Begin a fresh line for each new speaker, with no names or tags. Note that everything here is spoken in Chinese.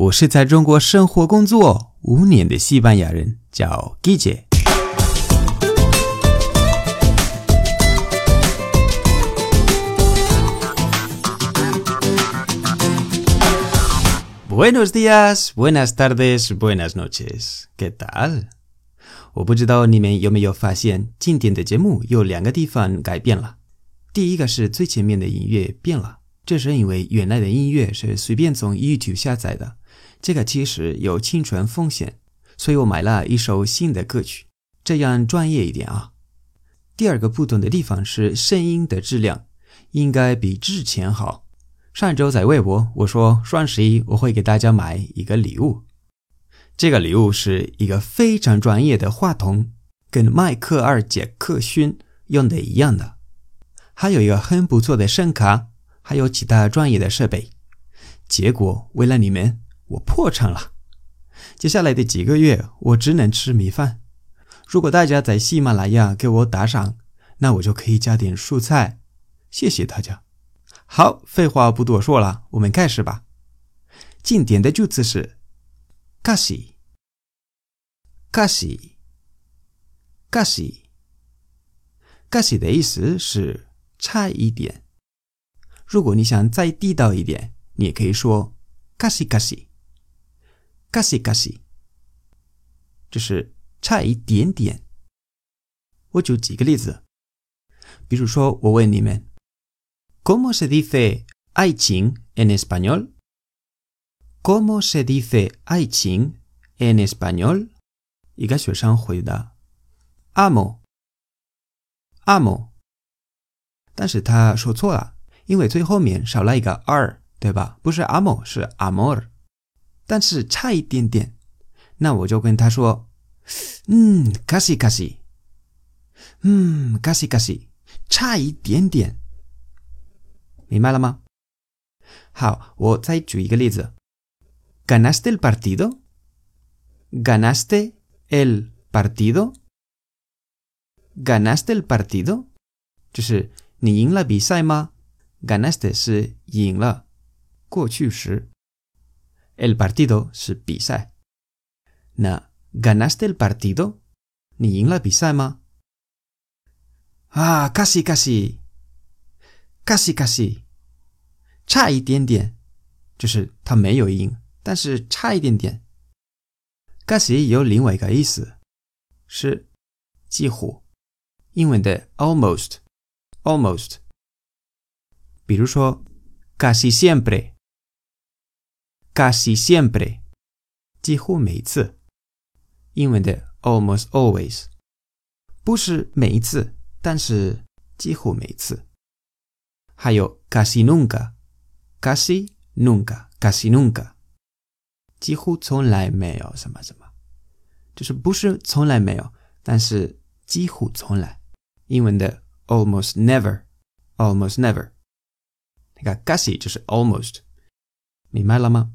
我是在中国生活工作五年的西班牙人，叫 Guille。Buenos días, buenas tardes, buenas noches. ¿Qué tal? 我不知道你们有没有发现，今天的节目有两个地方改变了。第一个是最前面的音乐变了，这是因为原来的音乐是随便从 YouTube 下载的，这个其实有侵权风险，所以我买了一首新的歌曲，这样专业一点啊。第二个不同的地方是声音的质量应该比之前好。上周在微博我说双十一我会给大家买一个礼物，这个礼物是一个非常专业的话筒，跟迈克尔·杰克逊用的一样的，还有一个很不错的声卡，还有其他专业的设备。结果为了你们，我破产了。接下来的几个月我只能吃米饭。如果大家在喜马拉雅给我打赏，那我就可以加点蔬菜。谢谢大家。好，废话不多说了，我们开始吧。经典的句子是 casi，casi，casi，casi 的意思是差一点。如果你想再地道一点，你也可以说 casi casi，就是差一点点。我举几个例子，比如说我问你们。¿Cómo se dice aiching en español? ¿Cómo se dice aiching en español? 一个学生回答：amo。amo。但是他说错了，因为最后面少了一个 r，对吧？不是 amo，是 amor。但是差一点点，那我就跟他说：嗯卡西卡西。嗯卡西卡西差一点点。明白了吗？好，我再举一个例子。¿Ganaste el partido? ¿Ganaste el partido? ¿Ganaste el partido? 就是你赢了比赛吗？Ganaste 是赢了，过去时。El partido 是比赛。那 ¿Ganaste el partido? 你赢了比赛吗？啊，casi casi。casi casi，差一点点，就是他没有赢，但是差一点点。casi 有另外一个意思，是几乎，英文的 almost，almost。比如说 casi casi siempre，几乎每次，英文的 almost always，不是每一次，但是几乎每次。还有 casi nunca，casi nunca，casi nunca，几乎从来没有什么什么，就是不是从来没有，但是几乎从来。英文的 almost never，almost never，那个 casi 就是 almost，明白了吗？